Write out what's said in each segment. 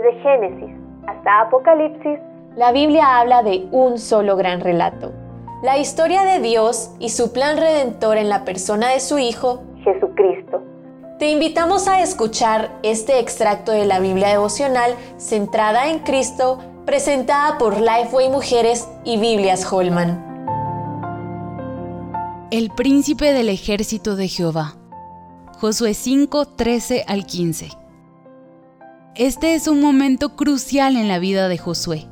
Desde Génesis hasta Apocalipsis, la Biblia habla de un solo gran relato. La historia de Dios y su plan redentor en la persona de su Hijo, Jesucristo. Te invitamos a escuchar este extracto de la Biblia devocional centrada en Cristo, presentada por Lifeway Mujeres y Biblias Holman. El príncipe del ejército de Jehová. Josué 5, 13 al 15. Este es un momento crucial en la vida de Josué.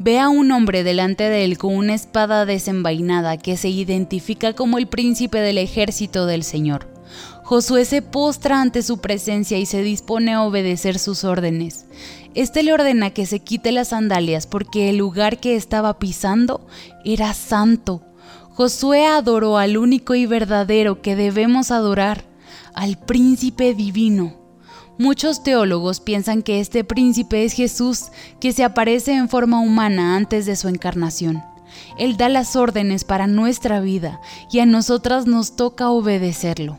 Ve a un hombre delante de él con una espada desenvainada que se identifica como el príncipe del ejército del Señor. Josué se postra ante su presencia y se dispone a obedecer sus órdenes. Este le ordena que se quite las sandalias porque el lugar que estaba pisando era santo. Josué adoró al único y verdadero que debemos adorar, al príncipe divino. Muchos teólogos piensan que este príncipe es Jesús, que se aparece en forma humana antes de su encarnación. Él da las órdenes para nuestra vida y a nosotras nos toca obedecerlo.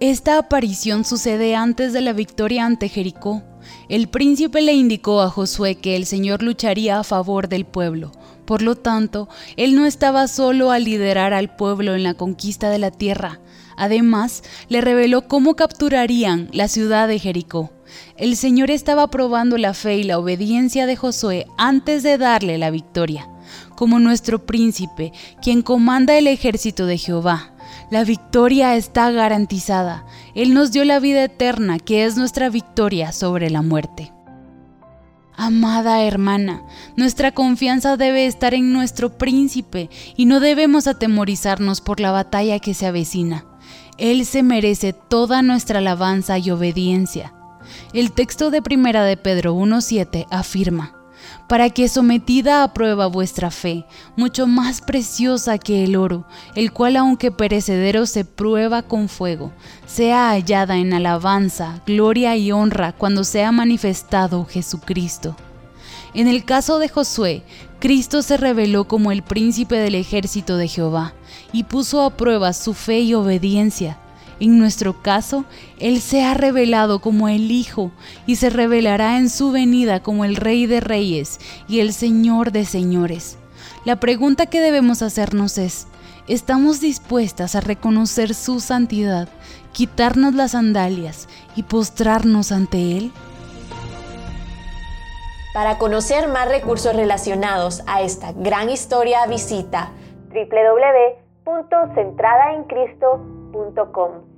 Esta aparición sucede antes de la victoria ante Jericó. El príncipe le indicó a Josué que el Señor lucharía a favor del pueblo. Por lo tanto, él no estaba solo a liderar al pueblo en la conquista de la tierra, Además, le reveló cómo capturarían la ciudad de Jericó. El Señor estaba probando la fe y la obediencia de Josué antes de darle la victoria. Como nuestro príncipe, quien comanda el ejército de Jehová, la victoria está garantizada. Él nos dio la vida eterna, que es nuestra victoria sobre la muerte. Amada hermana, nuestra confianza debe estar en nuestro príncipe y no debemos atemorizarnos por la batalla que se avecina. Él se merece toda nuestra alabanza y obediencia. El texto de Primera de Pedro 1.7 afirma, para que sometida a prueba vuestra fe, mucho más preciosa que el oro, el cual aunque perecedero se prueba con fuego, sea hallada en alabanza, gloria y honra cuando sea manifestado Jesucristo. En el caso de Josué, Cristo se reveló como el príncipe del ejército de Jehová y puso a prueba su fe y obediencia. En nuestro caso, Él se ha revelado como el Hijo y se revelará en su venida como el Rey de Reyes y el Señor de Señores. La pregunta que debemos hacernos es, ¿estamos dispuestas a reconocer su santidad, quitarnos las sandalias y postrarnos ante Él? Para conocer más recursos relacionados a esta gran historia, visita www.centradaencristo.com www.radiomaría.com.